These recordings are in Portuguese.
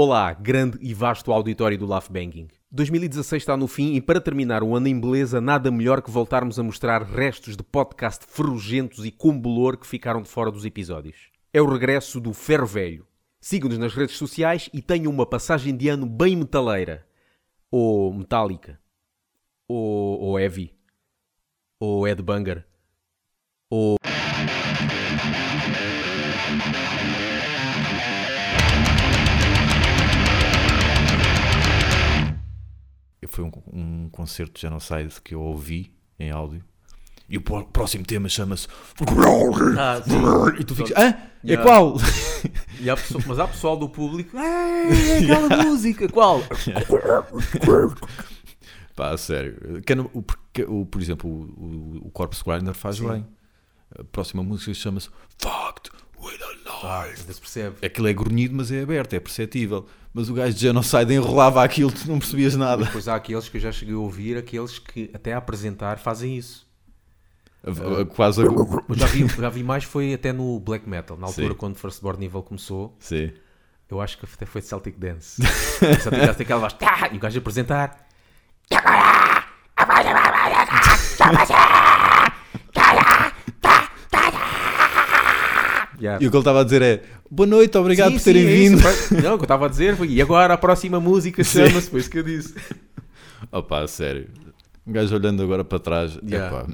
Olá, grande e vasto auditório do Laugh Banging. 2016 está no fim e para terminar o ano em beleza, nada melhor que voltarmos a mostrar restos de podcast ferrugentos e com bolor que ficaram de fora dos episódios. É o regresso do Ferro Velho. Sigam-nos nas redes sociais e tenham uma passagem de ano bem metaleira. Ou metálica. Ou, ou heavy. Ou headbanger. Ou... Foi um, um concerto de Genocide que eu ouvi em áudio. E o pró- próximo tema chama-se Ah. E tu ficas, hã? É Yeah. qual? E há pessoa- mas há pessoal do público. "É, aquela música, qual? Pá, sério. O, por exemplo, o, o, o Corpse Grinder faz Sim. bem. A próxima música chama-se Fucked Ainda se percebe. Aquilo é grunhido, mas é aberto, é perceptível. Mas o gajo de Genocide enrolava aquilo, tu não percebias nada. Depois há aqueles que eu já cheguei a ouvir, aqueles que até a apresentar fazem isso. A- Quase a... Já vi, já vi mais, foi até no black metal, na altura Sim. quando First Born Evil começou. Sim. Eu acho que até foi Celtic Dance. Celtic Dance tem aquela voz, "Tá", e o gajo apresentar. Yeah. E o que ele estava a dizer é Boa noite, obrigado Sim, por terem sim, é vindo. Não, o que eu estava a dizer foi, e agora a próxima música chama-se, foi isso que eu disse. Opa, sério. Um gajo olhando agora para trás. Yeah.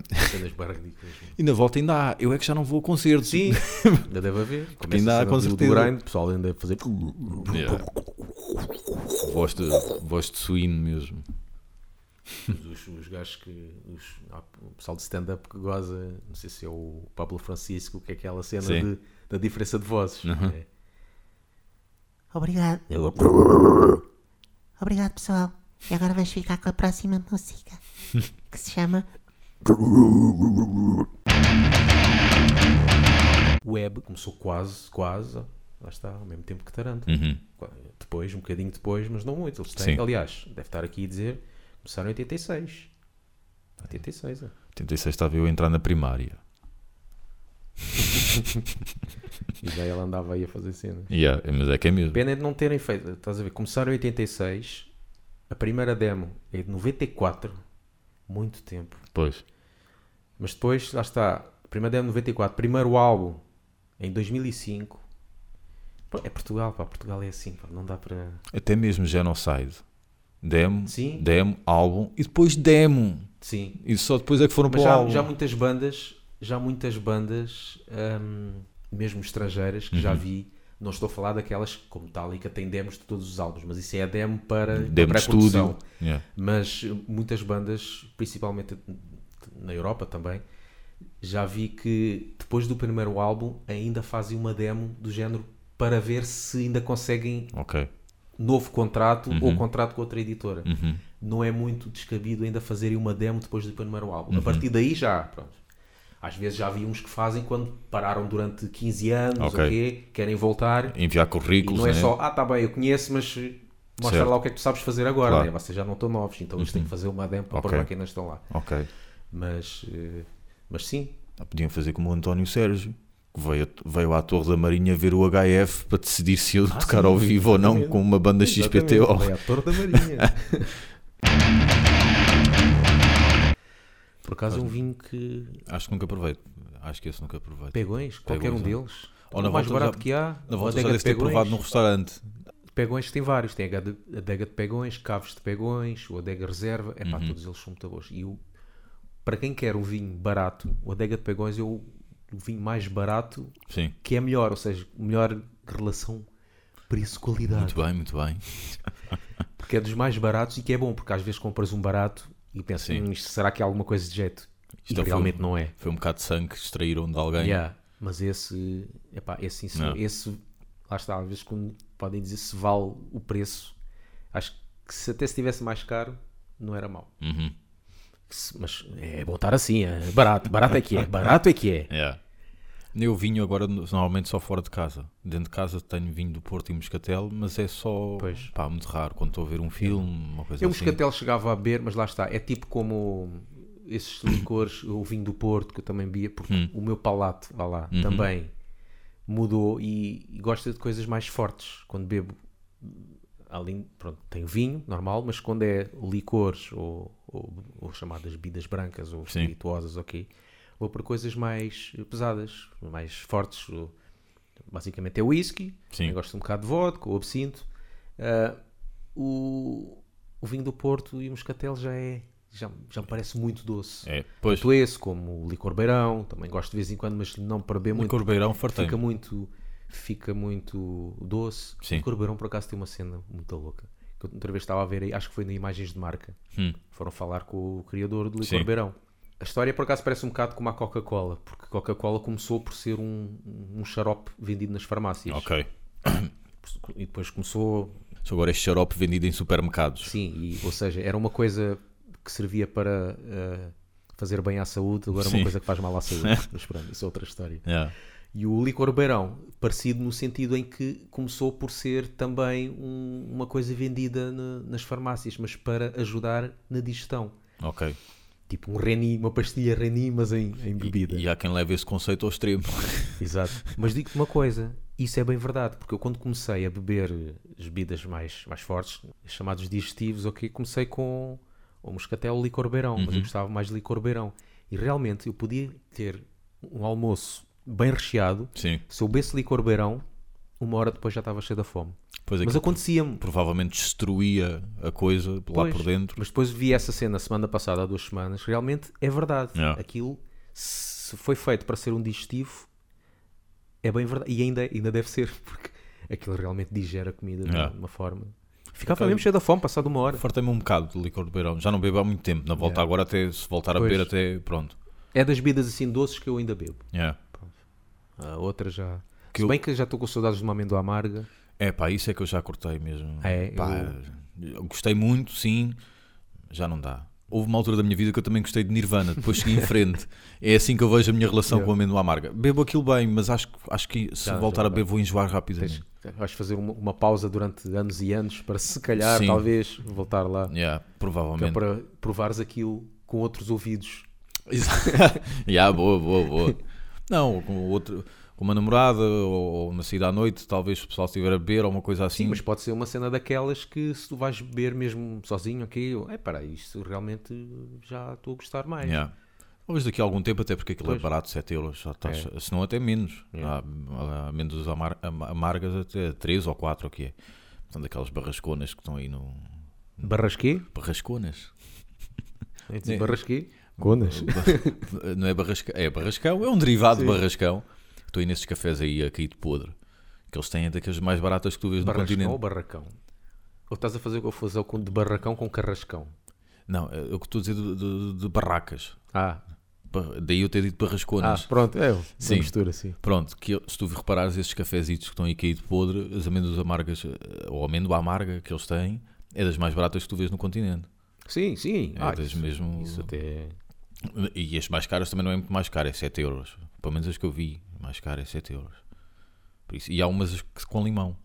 E na volta ainda há. Eu é que já não vou a concertos. Sim, ainda deve haver. Começa ainda há, com certeza. grind, o pessoal ainda a fazer. Yeah. Voz, de, voz de suíno mesmo. Os, os gajos que. Os, o pessoal de stand-up que goza, não sei se é o Pablo Francisco, que é aquela cena Sim. de- da diferença de vozes. Uhum. É. Obrigado. Obrigado, pessoal. E agora vamos ficar com a próxima música, que se chama Web começou quase, quase, lá está, ao mesmo tempo que Taranto. Uhum. Depois, um bocadinho depois, mas não muito. Eles têm, Sim. aliás, deve estar aqui a dizer, começaram em 86. 86, é. 86 estava eu a entrar na primária. E já ela andava aí a fazer cenas. Yeah, mas é que é mesmo. Pena é de não terem feito. Estás a ver? Começaram em 86. A primeira demo é de 94. Muito tempo. Pois. Mas depois, lá está. A primeira demo 94. Primeiro álbum em 2005. Pô, É Portugal, pá. Portugal é assim, pá. Não dá para. Até mesmo Genocide. Demo, Sim. demo, álbum e depois demo. Sim. E só depois é que foram Mas para o já, álbum. já muitas bandas, já muitas bandas, hum, mesmo estrangeiras, que já Uhum. vi. Não estou a falar daquelas como Metallica tem demos de todos os álbuns, mas isso é a demo para, Demo para pré-produção. estúdio. Yeah. Mas eh, muitas bandas, principalmente na Europa também, já vi que depois do primeiro álbum ainda fazem uma demo do género para ver se ainda conseguem Ok. novo contrato ou contrato com outra editora. Uhum. Não é muito descabido ainda fazerem uma demo depois do primeiro álbum. Uhum. A partir daí já, pronto. Às vezes já vi uns que fazem quando pararam durante 15 anos, Ok. o quê, querem voltar. Enviar currículos, não é né? só, ah, tá bem, eu conheço, mas mostra Certo. lá o que é que tu sabes fazer agora, Claro. Uhum. né? vocês já não estão novos, então eles têm que fazer uma demo para Ok. provar que ainda estão lá. Ok. Mas, eh, mas sim, Ah, Podiam fazer como o António Sérgio, que veio, veio à Torre da Marinha ver o HF para decidir se ia tocar Ah, sim, ao vivo ou não com uma banda XPTO. Vai à Torre da Marinha. Por acaso um vinho que Acho que nunca aproveito. Acho que esse nunca aproveito. Pegões, qualquer um é. deles. Ou na o mais barato já- que há, Na volta já deve de ter provado num restaurante. Pegões tem vários, tem a adega de Pegões, Caves de Pegões, o Adega Reserva, é pá, Uhum. todos eles são muito bons. E o, para quem quer um vinho barato, o Adega de Pegões é o, o vinho mais barato Sim. que é melhor, ou seja, melhor relação preço-qualidade. Muito bem, muito bem. Porque é dos mais baratos e que é bom, porque às vezes compras um barato e pensas, Sim. "Hum, isto será que é alguma coisa de jeito? Isto e foi- realmente não é. Foi um bocado de sangue que extraíram de alguém. Yeah, mas esse, epá, esse. Não. esse, lá está, às vezes quando podem dizer se vale o preço, acho que se até se tivesse mais caro, não era mau. Uhum. Mas é bom estar assim, é barato, barato é que é, barato é que é. Yeah. Eu vinho agora normalmente só fora de casa. Dentro de casa tenho vinho do Porto e Moscatel, mas é só Pois. pá, muito raro quando estou a ver um filme, uma coisa Eu assim. moscatel chegava a beber, mas lá está, é tipo como esses licores, o vinho do Porto, que eu também bebia, porque Hum. o meu palato, vá lá, Uhum. também mudou e, e gosto de coisas mais fortes. Quando bebo além, pronto, tem vinho, normal, mas quando é licores ou, ou, ou chamadas bebidas brancas ou espirituosas, ok, vou para coisas mais pesadas, mais fortes. Basicamente é whisky, Sim. gosto um bocado de vodka ou absinto. Ah, o, o vinho do Porto e o moscatel já é, já, já me parece muito doce. É, pois, Tanto esse como o licor beirão, também gosto de vez em quando, mas não para beber muito licor beirão fartei fica muito fica muito doce. Sim. O Corbeirão por acaso tem uma cena muito louca. Que outra vez estava a ver aí, acho que foi na Imagens de Marca. Hum. Foram falar com o criador do Sim. Licor Beirão. A história por acaso parece um bocado como a Coca-Cola, porque a Coca-Cola começou por ser um, um xarope vendido nas farmácias. Ok. E depois começou, Só agora este xarope vendido em supermercados. sim, e, ou seja, era uma coisa que servia para eh, fazer bem à saúde, agora é Sim. uma coisa que faz mal à saúde. Mas pronto, isso é outra história. Yeah. E o licor beirão, parecido no sentido em que começou por ser também um- uma coisa vendida na- nas farmácias, mas para ajudar na digestão. Ok. Tipo um reni, uma pastilha reni, mas em, em bebida. E há quem leve esse conceito ao extremo. Exato. Mas digo-te uma coisa, isso é bem verdade, porque eu quando comecei a beber as bebidas mais, mais fortes, chamados digestivos, ok, comecei com o moscatel licor beirão, mas eu gostava mais de licor beirão. E realmente eu podia ter um almoço bem recheado, Sim. se eu bebesse licor beirão, uma hora depois já estava cheio da fome. Pois é Mas acontecia-me. provavelmente destruía a coisa lá Pois, por dentro. Mas depois vi essa cena semana passada, há duas semanas. Realmente é verdade. Yeah. Aquilo, se foi feito para ser um digestivo, é bem verdade. E ainda, ainda deve ser, porque aquilo realmente digere a comida de uma forma. Ficava Ok. mesmo cheio da fome, passado uma hora. Fartei-me um bocado de licor de beirão. Já não bebo há muito tempo. Na volta Yeah. agora, até se voltar a Pois. beber, até pronto. É das bebidas assim doces que eu ainda bebo. Yeah. A outra já. Que Se eu- bem que já estou com saudades de uma amêndoa amarga. É pá, isso é que eu já cortei mesmo. É, Pá, eu... gostei muito, sim. Já não dá. Houve uma altura da minha vida que eu também gostei de Nirvana, depois segui em frente. É assim que eu vejo a minha relação Yeah. com a amêndoa amarga. Bebo aquilo bem, mas acho, que- acho que se Já- voltar já a beber vou enjoar Tens, rapidamente. vais fazer uma, uma pausa durante anos e anos para se calhar, Sim. talvez, voltar lá. Yeah, Que é provavelmente. para provares aquilo com outros ouvidos. yeah, boa, boa, boa. Não, com, outro, com uma namorada ou, ou uma saída à noite, talvez o pessoal estiver a beber ou uma coisa assim. Sim, mas pode ser uma cena daquelas que se tu vais beber mesmo sozinho, ok, é para isto realmente já estou a gostar mais. Yeah. Talvez daqui a algum tempo, até porque aquilo Pois. é barato, 7 euros, já estás, É. se não até menos. Yeah. Há, há menos amar, am- amargas até 3 ou 4, o que é? Portanto, aquelas barrasconas que estão aí no. Barrasquê? Barrasconas? É dizer É. barrasquê? Conas. Não é barrascão? É barrascão, é um derivado Sim. de barrascão. Estou aí nesses cafés aí a cair de podre. Que eles têm é daquelas mais baratas que tu vês no continente. ou barracão? Ou estás a fazer confusão com de barracão com carrascão? Não, é o que estou a dizer de, de- de barracas. Ah, Daí eu ter dito ah barrasconas. pronto, é uma Sim. mistura, sim. Pronto, que eu- se tu reparares esses cafezitos que estão aí caído de podre, as amêndoas amargas, eh, ou amêndoa amarga que eles têm, é das mais baratas que tu vês no continente. Sim, sim. É Ah, das isso, mesmo- isso até... E as mais caras também não é muito mais caro, é 7 euros. Pelo menos as que eu vi, mais caro é 7 euros. Por isso, e há umas com limão.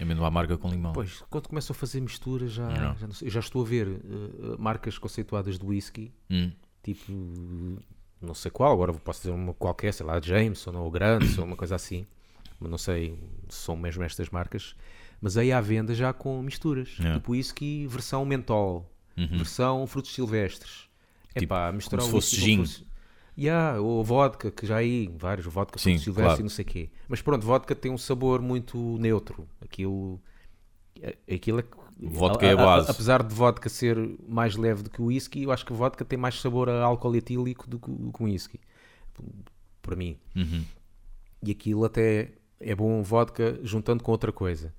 Amêndoa amarga com limão. Pois, quando começam a fazer mistura já, Não. já, não sei, já estou a ver eh, marcas conceituadas de whisky Hum, tipo, não sei qual, agora posso dizer uma qualquer, sei lá, Jameson ou Grant ou uma coisa assim, mas não sei se são mesmo estas marcas, mas aí há venda já com misturas, Yeah. tipo whisky versão mentol, Uhum. versão frutos silvestres, é Tipo, pá, misturar como se fosse gin. frutos- Yeah, ou vodka, que já há aí vários vodka, Sim, frutos silvestres claro. e não sei o quê. Mas pronto, vodka tem um sabor muito neutro. Aquilo, é- aquilo é Vodka é a base. apesar de vodka ser mais leve do que o whisky, eu acho que vodka tem mais sabor a álcool etílico do que, do que o whisky. Para mim. uhum. E aquilo até é bom vodka juntando com outra coisa.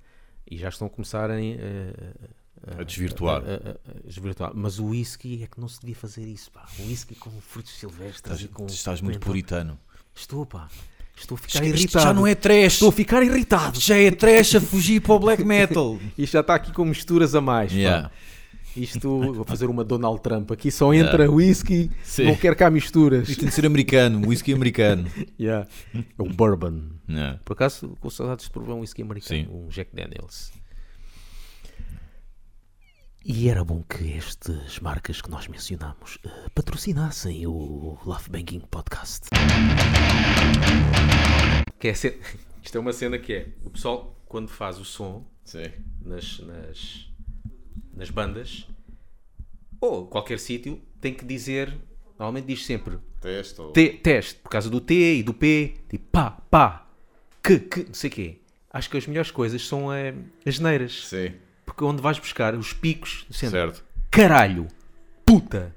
E já estão a começar a, a, desvirtuar. a- a- a desvirtuar. Mas o whisky é que não se devia fazer isso, pá. O whisky com frutos silvestres e com. Estás muito puritano. Estou, pá. Estou a ficar Isto irritado. já não é trash. Estou a ficar irritado. Já é trash a fugir para o black metal. Isto já está aqui com misturas a mais. Yeah. Isto, vou fazer uma Donald Trump. Aqui só entra whisky, Sim. não quer cá misturas. Isto tem de ser americano, whisky americano. Yeah. É o bourbon. Yeah. Por acaso, com saudades de provar um whisky americano, Sim. um Jack Daniels. E era bom que estas marcas que nós mencionamos eh, patrocinassem o Love Banking Podcast. Que é ce- Isto é uma cena que é: o pessoal, quando faz o som, Sim. nas, nas, nas bandas, ou qualquer sítio, tem que dizer, normalmente diz sempre Teste ou... T, teste, por causa do T e do P, tipo pá, pá, que, que, não sei o quê. Acho que as melhores coisas são eh, as neiras. Sim. Porque onde vais buscar os picos, do centro. Certo. caralho, puta,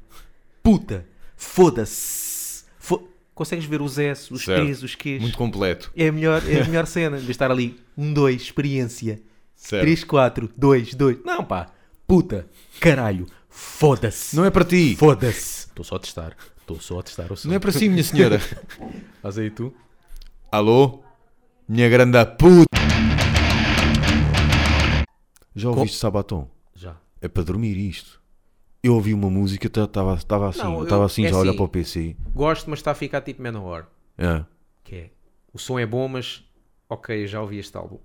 puta, foda-se. Fo Consegues ver os S, os Certo. P's, os Q's. Muito completo. É a melhor, é a melhor cena de estar ali. Um, dois, experiência. Certo. 3, 4, 2, 2. Não, pá. Puta, caralho, foda-se. Não é para ti. Foda-se. Estou só a testar. Estou só a testar o som. Não é para si, minha senhora. Faz aí tu. Alô? Minha grande puta. Já ouviste Sabaton? Já. É para dormir isto. Eu ouvi uma música, estava assim, Não, eu- estava assim é já assim. para o PC. Gosto, mas está a ficar tipo Manowar. É. Que é, o som é bom, mas ok, eu já ouvi este álbum.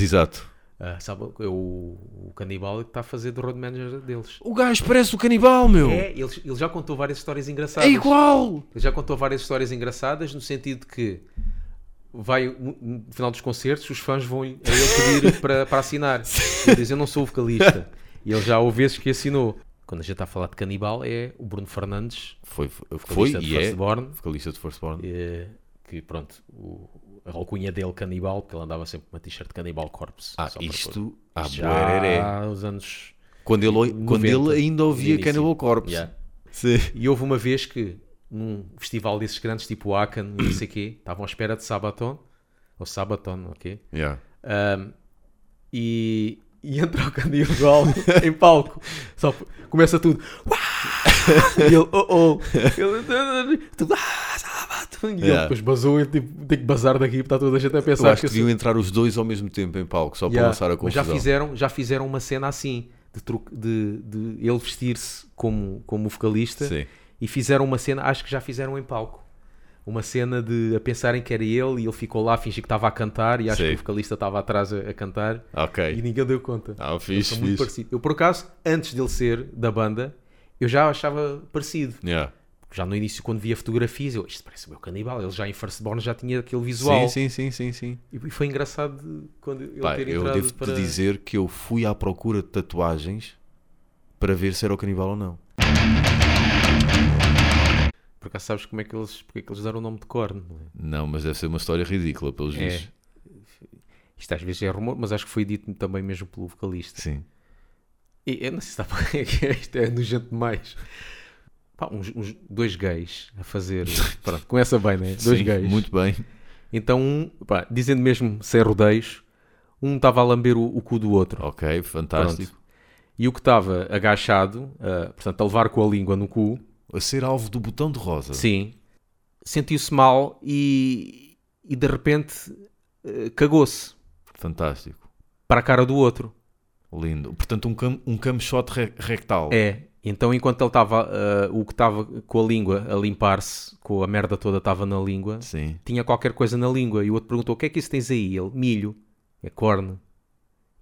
Exato. Ah, sabe, eu- o, Canibal que está a fazer de road manager deles. O gajo parece o canibal, meu. É, ele, ele já contou várias histórias engraçadas. É igual. Ele já contou várias histórias engraçadas no sentido de que vai no final dos concertos, os fãs vão a ele pedir para, para assinar. Ele diz: Eu não sou o vocalista. E ele já houve vezes que assinou. Quando a gente está a falar de canibal, é o Bruno Fernandes, Foi, foi vocalista de e é. Firstborn, Vocalista de Firstborn. eh, que pronto, o, a alcunha dele canibal, porque ele andava sempre com uma t-shirt Canibal Corpse. Ah, isto. Ah, já buereré. há os anos. Quando ele, quando 90, ele ainda ouvia. Cannibal Corpse. Yeah. Sim. E houve uma vez que, num festival desses grandes, tipo Akan e não sei o quê, estavam à espera de Sabaton, ou Sabaton, ok? Yeah. Um, e, e entra o canibal em palco. Só começa tudo. E ele, oh, oh. Ele, tudo, "Ah, Sabaton!" E ele Yeah. depois basou e tipo, tem que bazar daqui, está toda a gente a Eu pensar acho que eu deviam sou- entrar os dois ao mesmo tempo em palco, só para Yeah. lançar a Mas já confusão. fizeram, já fizeram uma cena assim, de, de, de ele vestir-se como, como vocalista Sim. E fizeram uma cena, acho que já fizeram em palco. Uma cena de a pensarem que era ele e ele ficou lá a fingir que estava a cantar e acho Sim. que o vocalista estava atrás a, a cantar e Ok. ninguém deu conta. Ah, fixe, são muito fixe. parecidos. Eu, por acaso, antes dele ser da banda, eu já achava parecido. Yeah. Já no início, quando via fotografias, eu, isto parece o meu canibal. Ele já em Firstborn já tinha aquele visual. Sim, sim, sim, sim, sim. E foi engraçado quando ele Pá, ter eu devo-te para... dizer que eu fui à procura de tatuagens para ver se era o canibal ou não. Por acaso sabes como é que eles, porque é que eles deram o nome de corno? não é? Não, mas deve ser uma história ridícula, pelos É. vistos. Isto às vezes é rumor, mas acho que foi dito também mesmo pelo vocalista. Sim. E, eu não sei se está para isto é nojento demais. Pá, uns, uns- dois gays a fazer. Pronto, começa bem, né? Dois Sim, gays. Muito bem. Então, um, pá, dizendo mesmo sem rodeios, um estava a lamber o, o cu do outro. Ok, fantástico. E o que estava agachado, ah, portanto, a levar com a língua no cu, A ser alvo do botão de rosa. sim, sentiu-se mal e, e de repente ah, cagou-se Fantástico. para a cara do outro. Lindo. Portanto, um, cam um cam shot re- rectal. É. Então, enquanto ele estava, ah, o que estava com a língua a limpar-se, com a merda toda estava na língua, Sim. tinha qualquer coisa na língua. E o outro perguntou: O que é que isso tens aí? Ele: Milho. É corno.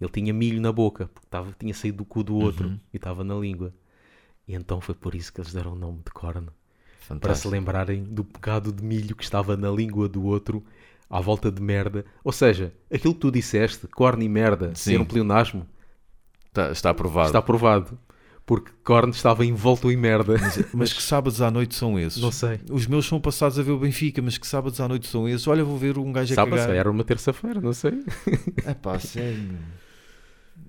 Ele tinha milho na boca, porque estava, tinha saído do cu do outro Uhum. e estava na língua. E então foi por isso que eles deram o nome de corno. Para se Fantástico. lembrarem do pecado de milho que estava na língua do outro, à volta de merda. Ou seja, aquilo que tu disseste, corno e merda, Sim. ser um pleonasmo, Está, está aprovado. está provado. Porque corno estava envolto em merda. Mas que sábados à noite são esses? Não sei. Os meus são passados a ver o Benfica, mas que sábados à noite são esses? Olha, vou ver um gajo a Sabe, se cagar. era uma terça-feira, não sei. É pá, sério.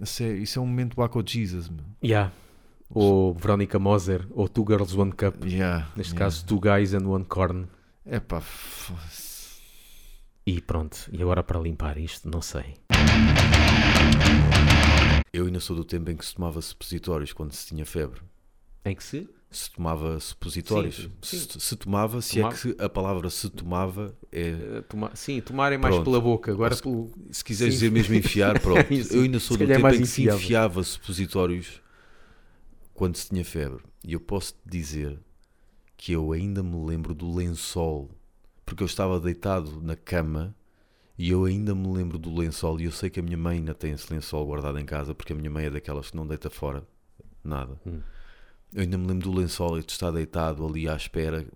A sério, Isso é um momento Waco Jesus, meu. Yeah. Ou Verónica Moser, ou Two Girls One Cup. Yeah, Neste yeah. caso, Two Guys and One Corn. É pá. E pronto, e agora para limpar isto, não sei. Eu ainda sou do tempo em que se tomava supositórios quando se tinha febre. Em que se? Se tomava supositórios. Sim, sim. Se, se tomava, se Tomava. é que a palavra se tomava é. eh, toma- Sim, tomarem mais Pronto. pela boca. Agora Se- pelo... Se quiseres dizer mesmo enfiar, pronto. Eu ainda sou Se do é tempo mais em que se enfiava supositórios quando se tinha febre. E eu posso te dizer que eu ainda me lembro do lençol, porque eu estava deitado na cama e eu ainda me lembro do lençol. E eu sei que a minha mãe ainda tem esse lençol guardado em casa, porque a minha mãe é daquelas que não deita fora nada. Hum. Eu ainda me lembro do lençol e de estar deitado ali à espera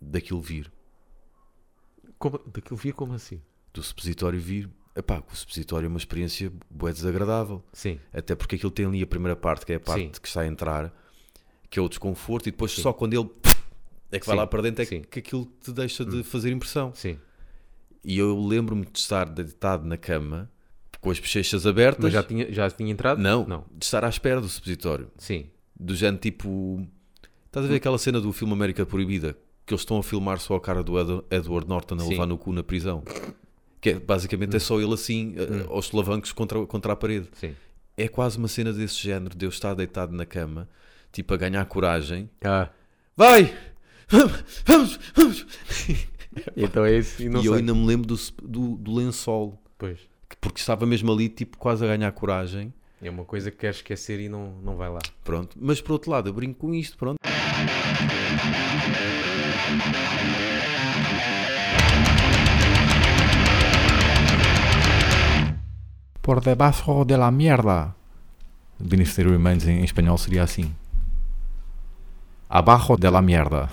daquilo vir, Como... Daquilo via como assim? do supositório vir. epá, o supositório é uma experiência bué desagradável. Sim. Até porque aquilo tem ali a primeira parte, que é a parte Sim. que está a entrar, que é o desconforto, e depois Sim. só quando ele é que vai Sim. lá para dentro é. Hum. que, que aquilo te deixa de fazer impressão. Sim. E eu lembro-me de estar deitado na cama, com as bochechas abertas, Mas já tinha, já tinha entrado? não, Não. de estar à espera do supositório. Sim. Do género tipo. Estás a Hum. ver aquela cena do filme América Proibida? Que eles estão a filmar só a cara do Ed- Edward Norton a Sim. levar no cu na prisão. Que é, basicamente é só ele assim, a- Hum. aos solavancos contra, contra a parede. Sim. É quase uma cena desse género, de eu estar deitado na cama, tipo a ganhar coragem. Ah, Vai! Vamos! Vamos! vamos. então é isso. E não e eu ainda me lembro do, do, do lençol, Pois. que- porque estava mesmo ali, tipo, quase a ganhar coragem. É uma coisa que queres esquecer e não, não vai lá. Pronto. Mas por outro lado, eu brinco com isto, pronto. Por debaixo de la mierda. Ministério Remains em espanhol seria assim. Abajo de la mierda.